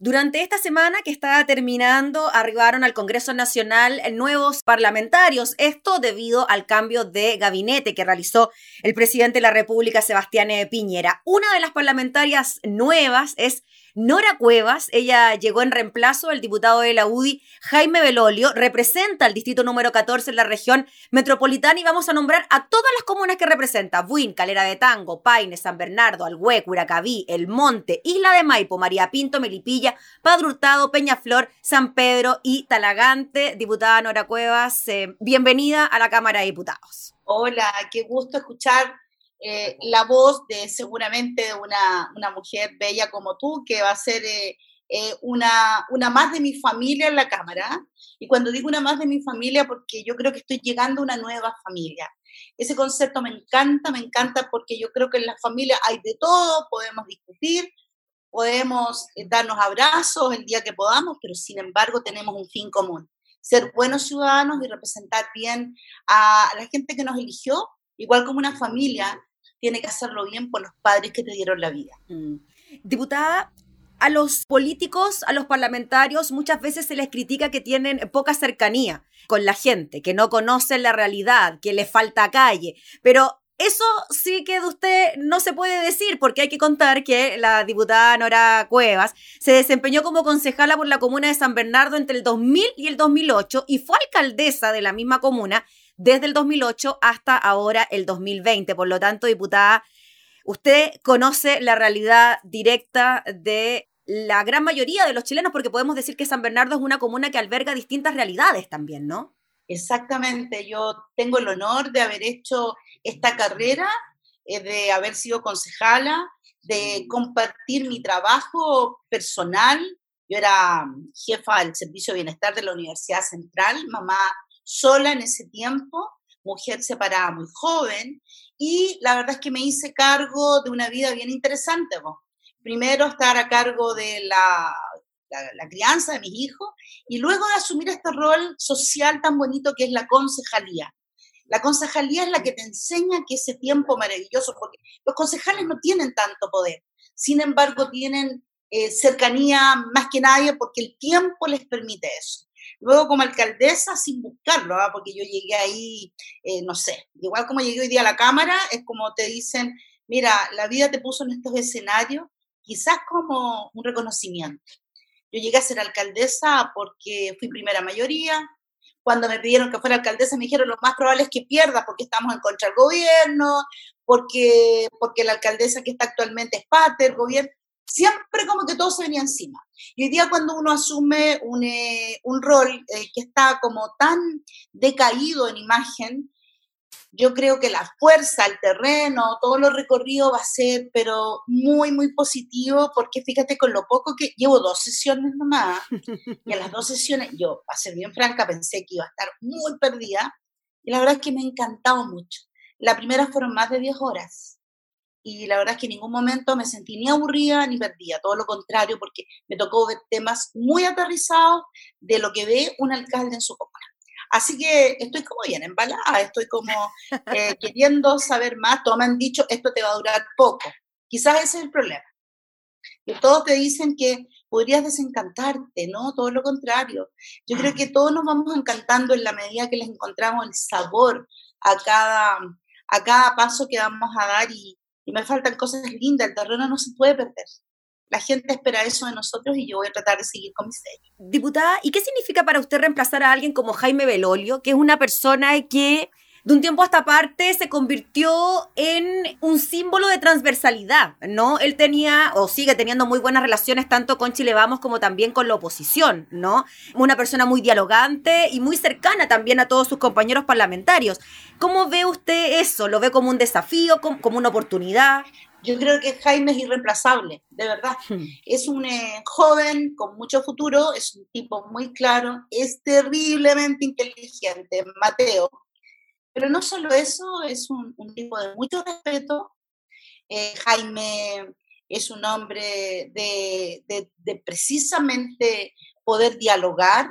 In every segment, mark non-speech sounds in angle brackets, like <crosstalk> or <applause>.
Durante esta semana que está terminando, arribaron al Congreso Nacional nuevos parlamentarios. Esto debido al cambio de gabinete que realizó el presidente de la República, Sebastián Piñera. Una de las parlamentarias nuevas es Nora Cuevas, ella llegó en reemplazo del diputado de la UDI, Jaime Belolio, representa el distrito número 14 en la región metropolitana y vamos a nombrar a todas las comunas que representa. Buin, Calera de Tango, Paine, San Bernardo, Alhué, Curacaví, El Monte, Isla de Maipo, María Pinto, Melipilla, Padre Hurtado, Peñaflor, San Pedro y Talagante. Diputada Nora Cuevas, eh, bienvenida a la Cámara de Diputados. Hola, qué gusto escuchar eh, la voz de seguramente una, una, mujer bella como tú, que va a ser eh, eh, una, una más de mi familia en la Cámara. Y cuando digo una más de mi familia, porque yo creo que estoy llegando a una nueva familia. Ese concepto me encanta, me encanta porque yo creo que en la familia hay de todo, podemos discutir, podemos darnos abrazos el día que podamos, pero sin embargo tenemos un fin común, ser buenos ciudadanos y representar bien a la gente que nos eligió, igual como una familia tiene que hacerlo bien por los padres que te dieron la vida. Mm. Diputada, a los políticos, a los parlamentarios, muchas veces se les critica que tienen poca cercanía con la gente, que no conocen la realidad, que les falta calle, pero eso sí que de usted no se puede decir, porque hay que contar que la diputada Nora Cuevas se desempeñó como concejala por la comuna de San Bernardo entre el 2000 y el 2008 y fue alcaldesa de la misma comuna desde el 2008 hasta ahora el 2020. Por lo tanto, diputada, usted conoce la realidad directa de la gran mayoría de los chilenos, porque podemos decir que San Bernardo es una comuna que alberga distintas realidades también, ¿no? Exactamente, yo tengo el honor de haber hecho esta carrera, eh, de haber sido concejala, de compartir mi trabajo personal. Yo era jefa del Servicio de Bienestar de la Universidad Central, mamá sola en ese tiempo, mujer separada muy joven, y la verdad es que me hice cargo de una vida bien interesante. Primero estar a cargo de la, la, crianza de mis hijos y luego de asumir este rol social tan bonito que es la concejalía. La concejalía es la que te enseña que ese tiempo maravilloso, porque los concejales no tienen tanto poder, sin embargo tienen eh, cercanía más que nadie porque el tiempo les permite eso. Luego como alcaldesa sin buscarlo, ¿ah? porque yo llegué ahí, eh, no sé, igual como llegué hoy día a la Cámara, es como te dicen, mira, la vida te puso en estos escenarios, quizás como un reconocimiento. Yo llegué a ser alcaldesa porque fui primera mayoría. Cuando me pidieron que fuera alcaldesa me dijeron lo más probable es que pierdas porque estamos en contra del gobierno, porque, porque la alcaldesa que está actualmente es parte del gobierno siempre como que todo se venía encima. Y hoy día cuando uno asume un, eh, un rol eh, que está como tan decaído en imagen, yo creo que la fuerza, el terreno, todo lo recorrido va a ser, pero muy, muy positivo, porque fíjate con lo poco que llevo dos sesiones nomás, y en las dos sesiones, yo, para ser bien franca, pensé que iba a estar muy perdida, y la verdad es que me ha encantado mucho. La primera fueron más de 10 horas, y la verdad es que en ningún momento me sentí ni aburrida ni perdida, todo lo contrario, porque me tocó ver temas muy aterrizados de lo que ve un alcalde en su comuna. Así que estoy como bien embalada, estoy como eh, <laughs> queriendo saber más. Todos me han dicho, esto te va a durar poco. Quizás ese es el problema. Que todos te dicen que podrías desencantarte, ¿no? Todo lo contrario. Yo creo que todos nos vamos encantando en la medida que les encontramos el sabor a cada, a cada paso que vamos a dar y, y me faltan cosas lindas, el terreno no se puede perder. La gente espera eso de nosotros y yo voy a tratar de seguir con mi sello. Diputada, ¿y qué significa para usted reemplazar a alguien como Jaime Belolio, que es una persona que de un tiempo a esta parte se convirtió en un símbolo de transversalidad, ¿no? Él tenía o sigue teniendo muy buenas relaciones tanto con Chile Vamos como también con la oposición, ¿no? Una persona muy dialogante y muy cercana también a todos sus compañeros parlamentarios. ¿Cómo ve usted eso? ¿Lo ve como un desafío, como una oportunidad? Yo creo que Jaime es irreemplazable, de verdad. Hmm. Es un eh, joven con mucho futuro, es un tipo muy claro, es terriblemente inteligente, Mateo, pero no solo eso, es un, tipo de mucho respeto. Eh, Jaime es un hombre de, precisamente poder dialogar.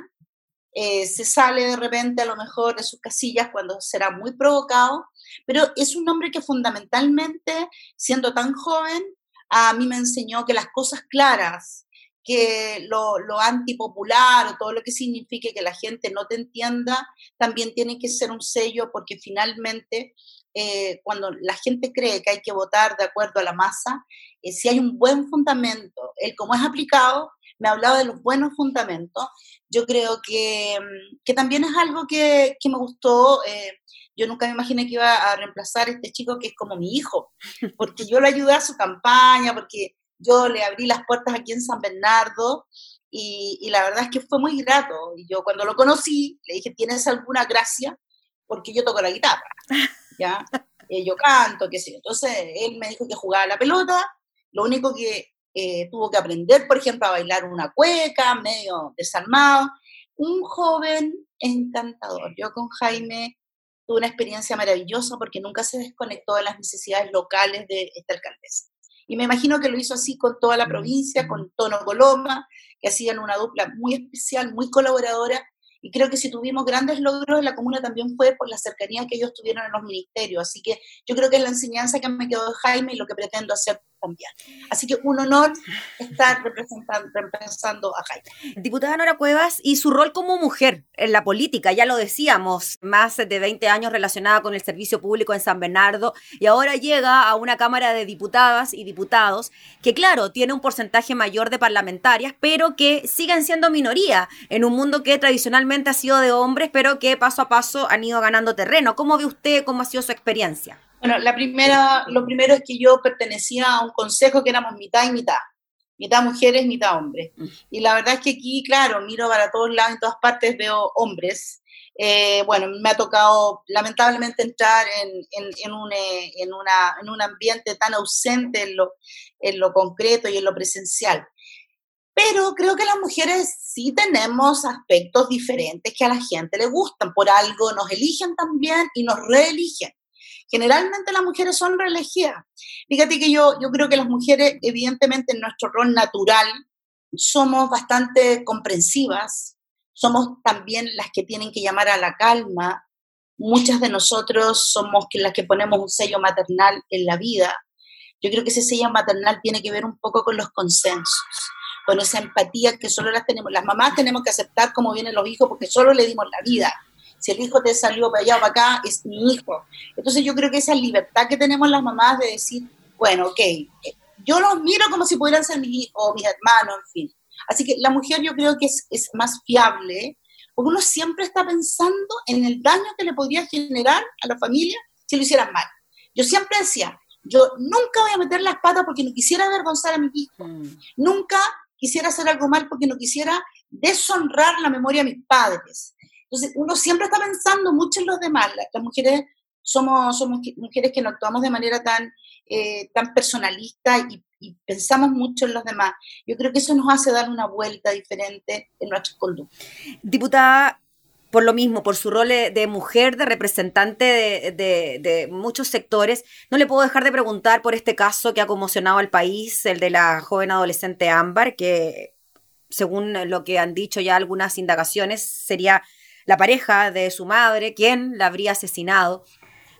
Eh, se sale de repente a lo mejor de sus casillas cuando será muy provocado, pero es un hombre que fundamentalmente, siendo tan joven, a mí me enseñó que las cosas claras que lo, lo, antipopular o todo lo que signifique que la gente no te entienda, también tiene que ser un sello porque finalmente eh, cuando la gente cree que hay que votar de acuerdo a la masa, eh, si hay un buen fundamento, el cómo es aplicado, me hablaba de los buenos fundamentos, yo creo que, mm, que también es algo que, que me gustó. Eh, yo nunca me imaginé que iba a reemplazar a este chico que es como mi hijo, porque yo le ayudé a su campaña, porque yo le abrí las puertas aquí en San Bernardo y, y, la verdad es que fue muy grato. Y yo cuando lo conocí, le dije, ¿tienes alguna gracia? Porque yo toco la guitarra, <laughs> ¿ya? Eh, yo canto, qué sé Entonces él me dijo que jugaba la pelota, lo único que eh, tuvo que aprender, por ejemplo, a bailar una cueca, medio desarmado. Un joven encantador. Yo con Jaime tuve una experiencia maravillosa porque nunca se desconectó de las necesidades locales de esta alcaldesa. Y me imagino que lo hizo así con toda la provincia, con Tono Coloma, que hacían una dupla muy especial, muy colaboradora. Y creo que si tuvimos grandes logros en la comuna también fue por la cercanía que ellos tuvieron en los ministerios. Así que yo creo que es la enseñanza que me quedó de Jaime y lo que pretendo hacer también. Así que un honor estar representando, representando a Jaime. Diputada Nora Cuevas y su rol como mujer en la política, ya lo decíamos, más de 20 años relacionada con el servicio público en San Bernardo y ahora llega a una Cámara de Diputadas y Diputados que claro, tiene un porcentaje mayor de parlamentarias, pero que siguen siendo minoría en un mundo que tradicionalmente ha sido de hombres, pero que paso a paso han ido ganando terreno. ¿Cómo ve usted, cómo ha sido su experiencia? Bueno, la primera, lo primero es que yo pertenecía a un consejo que éramos mitad y mitad, mitad mujeres, mitad hombres. Mm. Y la verdad es que aquí, claro, miro para todos lados, en todas partes veo hombres. Eh, bueno, me ha tocado lamentablemente entrar en, en, en, un, eh, en, una, en un ambiente tan ausente en lo, en lo concreto y en lo presencial. Pero creo que las mujeres sí tenemos aspectos diferentes que a la gente le gustan. Por algo nos eligen también y nos reeligen generalmente las mujeres son reelegidas. Fíjate que yo, yo creo que las mujeres, evidentemente, en nuestro rol natural, somos bastante comprensivas, somos también las que tienen que llamar a la calma. Muchas de nosotros somos las que ponemos un sello maternal en la vida. Yo creo que ese sello maternal tiene que ver un poco con los consensos, con esa empatía que solo las tenemos. Las mamás tenemos que aceptar como vienen los hijos porque solo le dimos la vida si el hijo te salió para allá o para acá, es mi hijo. Entonces yo creo que esa libertad que tenemos las mamás de decir, bueno, ok, eh, yo los miro como si pudieran ser mis hijos o mis hermanos, en fin. Así que la mujer yo creo que es, es más fiable, porque uno siempre está pensando en el daño que le podría generar a la familia si lo hicieran mal. Yo siempre decía, yo nunca voy a meter las patas porque no quisiera avergonzar a mi hijo, mm. nunca quisiera hacer algo mal porque no quisiera deshonrar la memoria de mis padres. Entonces, uno siempre está pensando mucho en los demás. Las mujeres somos, somos mujeres que no actuamos de manera tan, eh, tan personalista y, pensamos mucho en los demás. Yo creo que eso nos hace dar una vuelta diferente en nuestras conductas. Diputada, por lo mismo, por su rol de mujer, de representante de, de, muchos sectores, no le puedo dejar de preguntar por este caso que ha conmocionado al país, el de la joven adolescente Ámbar, que según lo que han dicho ya algunas indagaciones, sería la pareja de su madre, quien la habría asesinado.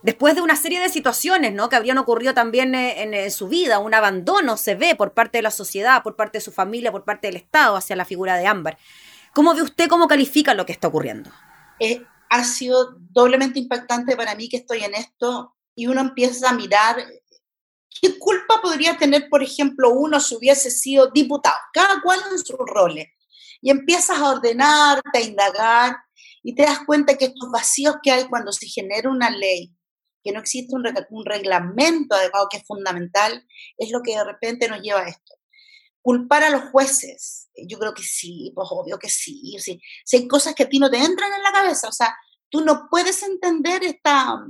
Después de una serie de situaciones ¿no? que habrían ocurrido también eh, en, su vida, un abandono se ve por parte de la sociedad, por parte de su familia, por parte del Estado hacia la figura de Ámbar. ¿Cómo ve usted, cómo califica lo que está ocurriendo? Eh, ha sido doblemente impactante para mí que estoy en esto y uno empieza a mirar qué culpa podría tener, por ejemplo, uno si hubiese sido diputado, cada cual en sus roles. Y empiezas a ordenarte, a indagar, y te das cuenta que estos vacíos que hay cuando se genera una ley, que no existe un, reglamento adecuado que es fundamental, es lo que de repente nos lleva a esto. Culpar a los jueces, yo creo que sí, pues obvio que sí, sí. Si hay cosas que a ti no te entran en la cabeza, o sea, tú no puedes entender esta,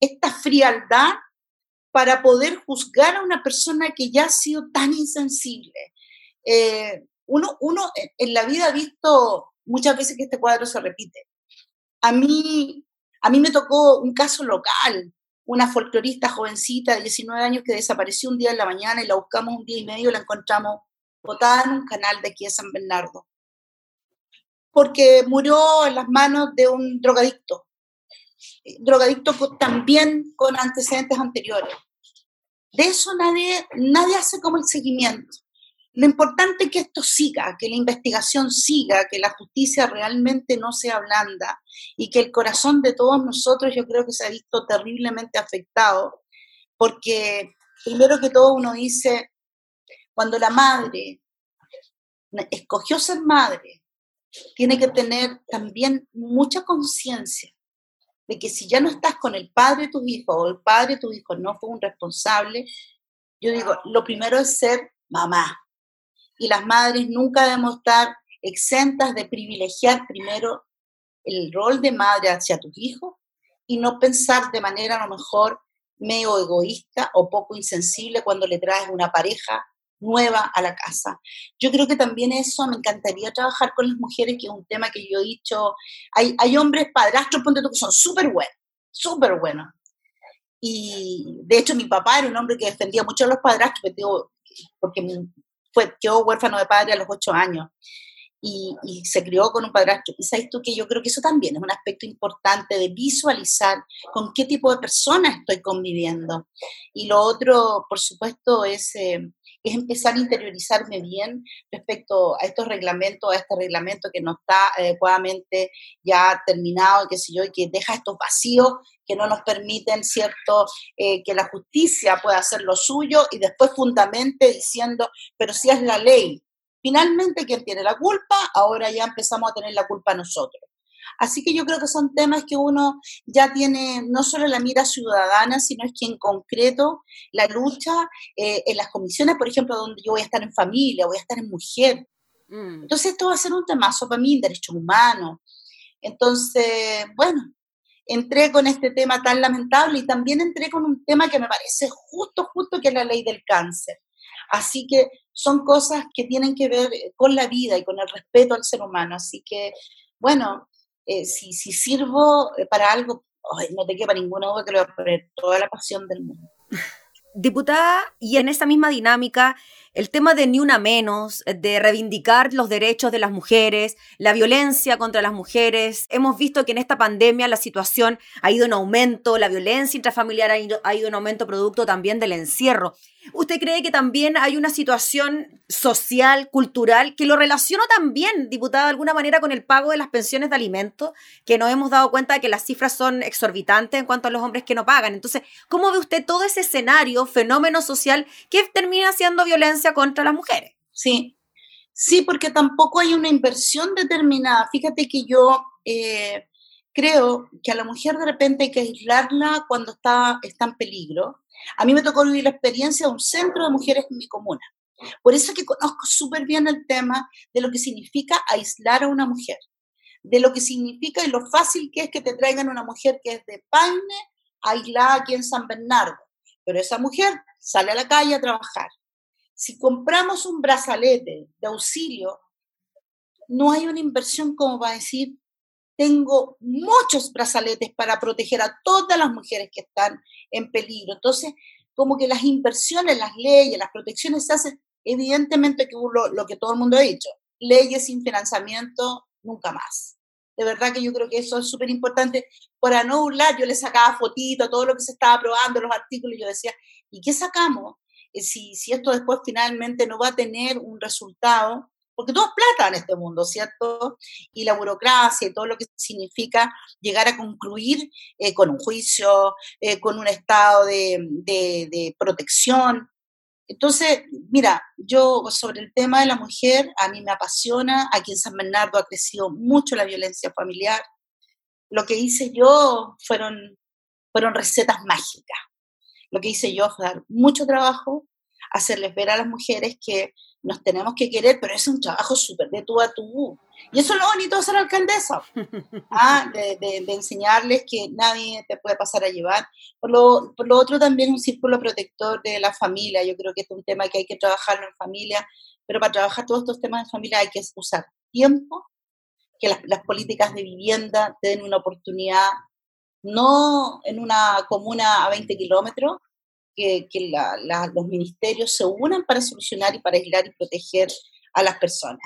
esta frialdad para poder juzgar a una persona que ya ha sido tan insensible. Eh, uno, uno en la vida ha visto muchas veces que este cuadro se repite. A mí, a mí me tocó un caso local, una folclorista jovencita de 19 años que desapareció un día en la mañana y la buscamos un día y medio y la encontramos botada en un canal de aquí de San Bernardo, porque murió en las manos de un drogadicto, drogadicto también con antecedentes anteriores. De eso nadie, nadie hace como el seguimiento. Lo importante es que esto siga, que la investigación siga, que la justicia realmente no sea blanda y que el corazón de todos nosotros yo creo que se ha visto terriblemente afectado, porque primero que todo uno dice, cuando la madre escogió ser madre, tiene que tener también mucha conciencia de que si ya no estás con el padre de tus hijos o el padre de tus hijos no fue un responsable, yo digo, lo primero es ser mamá. Y las madres nunca debemos estar exentas de privilegiar primero el rol de madre hacia tus hijos y no pensar de manera a lo mejor medio egoísta o poco insensible cuando le traes una pareja nueva a la casa. Yo creo que también eso me encantaría trabajar con las mujeres, que es un tema que yo he dicho, hay, hay hombres padrastros, ponte tú, que son súper buenos, súper buenos. Y de hecho mi papá era un hombre que defendía mucho a los padrastros, porque fue, quedó huérfano de padre a los ocho años y, se crió con un padrastro. Y sabes tú que yo creo que eso también es un aspecto importante de visualizar con qué tipo de personas estoy conviviendo. Y lo otro, por supuesto, es, eh, es empezar a interiorizarme bien respecto a estos reglamentos, a este reglamento que no está adecuadamente ya terminado, qué sé yo, y que deja estos vacíos que no nos permiten, ¿cierto?, eh, que la justicia pueda hacer lo suyo y después fundamente diciendo, pero si es la ley, Finalmente, ¿quién tiene la culpa? Ahora ya empezamos a tener la culpa nosotros. Así que yo creo que son temas que uno ya tiene no solo la mira ciudadana, sino es que en concreto la lucha eh, en las comisiones, por ejemplo, donde yo voy a estar en familia, voy a estar en mujer. Mm. Entonces esto va a ser un temazo para mí, derechos humanos. Entonces, bueno, entré con este tema tan lamentable y también entré con un tema que me parece justo, justo, que es la ley del cáncer. Así que son cosas que tienen que ver con la vida y con el respeto al ser humano. Así que, bueno, eh, si, si, sirvo eh, para algo, no te quepa ninguna duda que voy a poner toda la pasión del mundo. Diputada, y en esa misma dinámica, el tema de ni una menos, de reivindicar los derechos de las mujeres, la violencia contra las mujeres. Hemos visto que en esta pandemia la situación ha ido en aumento, la violencia intrafamiliar ha ido, ha ido en aumento producto también del encierro. ¿Usted cree que también hay una situación social, cultural, que lo relaciona también, diputada, de alguna manera con el pago de las pensiones de alimentos, que nos hemos dado cuenta de que las cifras son exorbitantes en cuanto a los hombres que no pagan? Entonces, ¿cómo ve usted todo ese escenario, fenómeno social que termina siendo violencia contra las mujeres? Sí, sí, porque tampoco hay una inversión determinada. Fíjate que yo... Eh, creo que a la mujer de repente hay que aislarla cuando está, está en peligro, a mí me tocó vivir la experiencia de un centro de mujeres en mi comuna. Por eso es que conozco súper bien el tema de lo que significa aislar a una mujer, de lo que significa y lo fácil que es que te traigan una mujer que es de Paine, aislada aquí en San Bernardo. Pero esa mujer sale a la calle a trabajar. Si compramos un brazalete de auxilio, no hay una inversión como para decir, tengo muchos brazaletes para proteger a todas las mujeres que están en peligro. Entonces, como que las inversiones, las leyes, las protecciones se hacen, evidentemente que lo, lo que todo el mundo ha dicho, leyes sin financiamiento, nunca más. De verdad que yo creo que eso es súper importante. Para no burlar, yo le sacaba fotito a todo lo que se estaba aprobando, los artículos, y yo decía, ¿y qué sacamos? Eh, si, si esto después finalmente no va a tener un resultado, porque todo es plata en este mundo, ¿cierto? Y la burocracia y todo lo que significa llegar a concluir eh, con un juicio, eh, con un estado de, de, protección. Entonces, mira, yo sobre el tema de la mujer, a mí me apasiona, aquí en San Bernardo ha crecido mucho la violencia familiar. Lo que hice yo fueron, fueron recetas mágicas. Lo que hice yo fue dar mucho trabajo, hacerles ver a las mujeres que nos tenemos que querer, pero es un trabajo súper de tú a tú. Y eso es lo bonito de ser alcaldesa, <laughs> ¿ah? de, de, enseñarles que nadie te puede pasar a llevar. Por lo, por lo otro, también un círculo protector de la familia. Yo creo que es un tema que hay que trabajar en familia, pero para trabajar todos estos temas en familia hay que usar tiempo, que las, las políticas de vivienda te den una oportunidad, no en una comuna a 20 kilómetros, que, los ministerios se unan para solucionar y para aislar y proteger a las personas.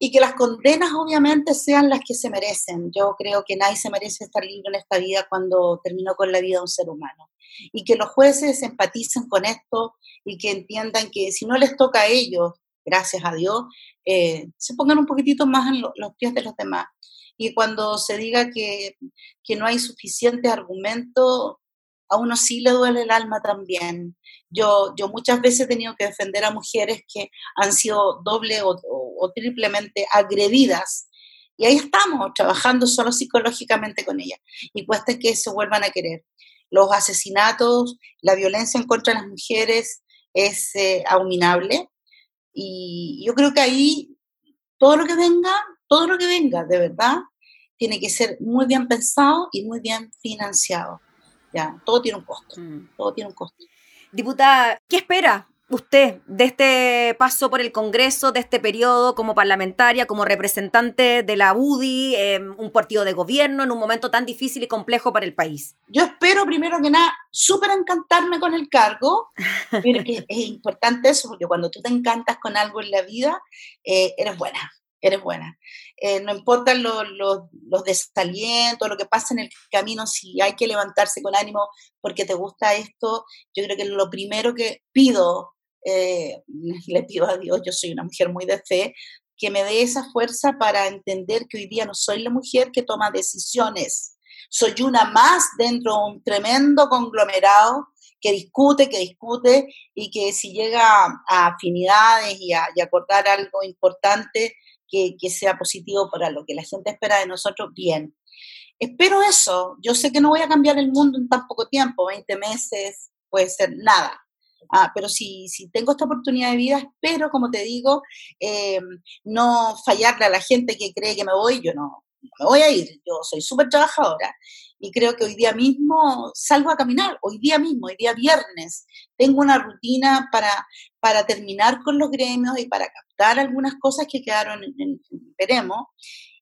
Y que las condenas obviamente sean las que se merecen. Yo creo que nadie se merece estar libre en esta vida cuando terminó con la vida de un ser humano. Y que los jueces empaticen con esto y que entiendan que si no les toca a ellos gracias a Dios, eh, se pongan un poquitito más en los pies de los demás. Y cuando se diga que, que no hay suficiente argumento, a uno sí le duele el alma también. Yo, yo muchas veces he tenido que defender a mujeres que han sido doble o, triplemente agredidas y ahí estamos, trabajando solo psicológicamente con ellas. Y cuesta que se vuelvan a querer. Los asesinatos, la violencia en contra de las mujeres es eh, abominable. Y yo creo que ahí todo lo que venga, todo lo que venga, de verdad, tiene que ser muy bien pensado y muy bien financiado. Ya, todo tiene un costo, mm. todo tiene un costo. Diputada, ¿qué espera usted de este paso por el Congreso, de este periodo como parlamentaria, como representante de la UDI, un partido de gobierno en un momento tan difícil y complejo para el país? Yo espero primero que nada súper encantarme con el cargo, porque <laughs> es importante eso, porque cuando tú te encantas con algo en la vida, eh, eres buena eres buena. Eh, no importan los, los, desalientos, lo que pasa en el camino, si hay que levantarse con ánimo porque te gusta esto, yo creo que lo primero que pido, eh, <laughs> le pido a Dios, yo soy una mujer muy de fe, que me dé esa fuerza para entender que hoy día no soy la mujer que toma decisiones, soy una más dentro de un tremendo conglomerado que discute, que discute y que si llega a afinidades y a, y a acordar algo importante, que, sea positivo para lo que la gente espera de nosotros, bien. Espero eso. Yo sé que no voy a cambiar el mundo en tan poco tiempo, 20 meses, puede ser nada. Ah, pero si, si tengo esta oportunidad de vida, espero, como te digo, eh, no fallarle a la gente que cree que me voy. Yo no, no me voy a ir. Yo soy súper trabajadora y creo que hoy día mismo salgo a caminar, hoy día mismo, hoy día viernes, tengo una rutina para, para terminar con los gremios y para captar algunas cosas que quedaron en, veremos.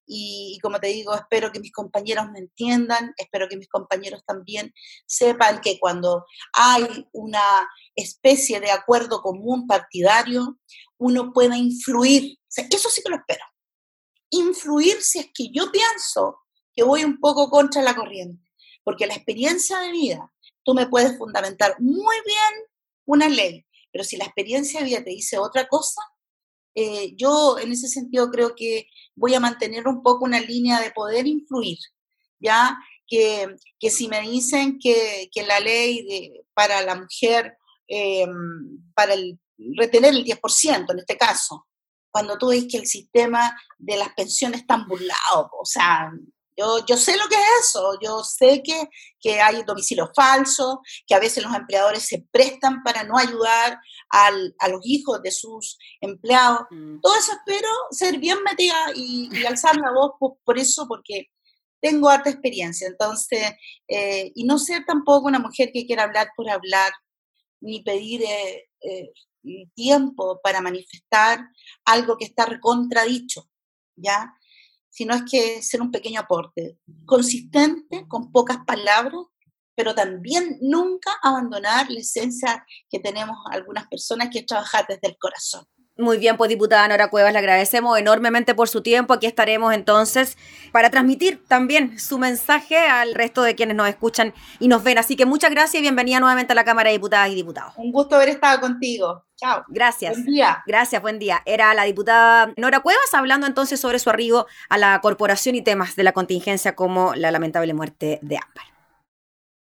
Y, como te digo, espero que mis compañeros me entiendan, espero que mis compañeros también sepan que cuando hay una especie de acuerdo común partidario, uno pueda influir. eso sí que lo espero. Influir si es que yo pienso que voy un poco contra la corriente, porque la experiencia de vida, tú me puedes fundamentar muy bien una ley, pero si la experiencia de vida te dice otra cosa, eh, yo en ese sentido creo que voy a mantener un poco una línea de poder influir, ya que, que si me dicen que, que la ley de, para la mujer, eh, para el, retener el 10% en este caso, cuando tú ves que el sistema de las pensiones está burlado, o sea, yo, yo sé lo que es eso, yo sé que, que hay domicilio falso, que a veces los empleadores se prestan para no ayudar al, a los hijos de sus empleados. Mm. Todo eso espero ser bien metida y, alzar la voz por, eso, porque tengo harta experiencia. Entonces, eh, y no ser tampoco una mujer que quiera hablar por hablar, ni pedir eh, eh, tiempo para manifestar algo que está contradicho, ¿ya? Sino es que ser un pequeño aporte, consistente, con pocas palabras, pero también nunca abandonar la esencia que tenemos algunas personas, que es trabajar desde el corazón. Muy bien, pues diputada Nora Cuevas, le agradecemos enormemente por su tiempo. Aquí estaremos entonces para transmitir también su mensaje al resto de quienes nos escuchan y nos ven. Así que muchas gracias y bienvenida nuevamente a la Cámara de Diputadas y Diputados. Un gusto haber estado contigo. Chao. Gracias. Buen día. Gracias, buen día. Era la diputada Nora Cuevas hablando entonces sobre su arribo a la corporación y temas de la contingencia como la lamentable muerte de Ámbar.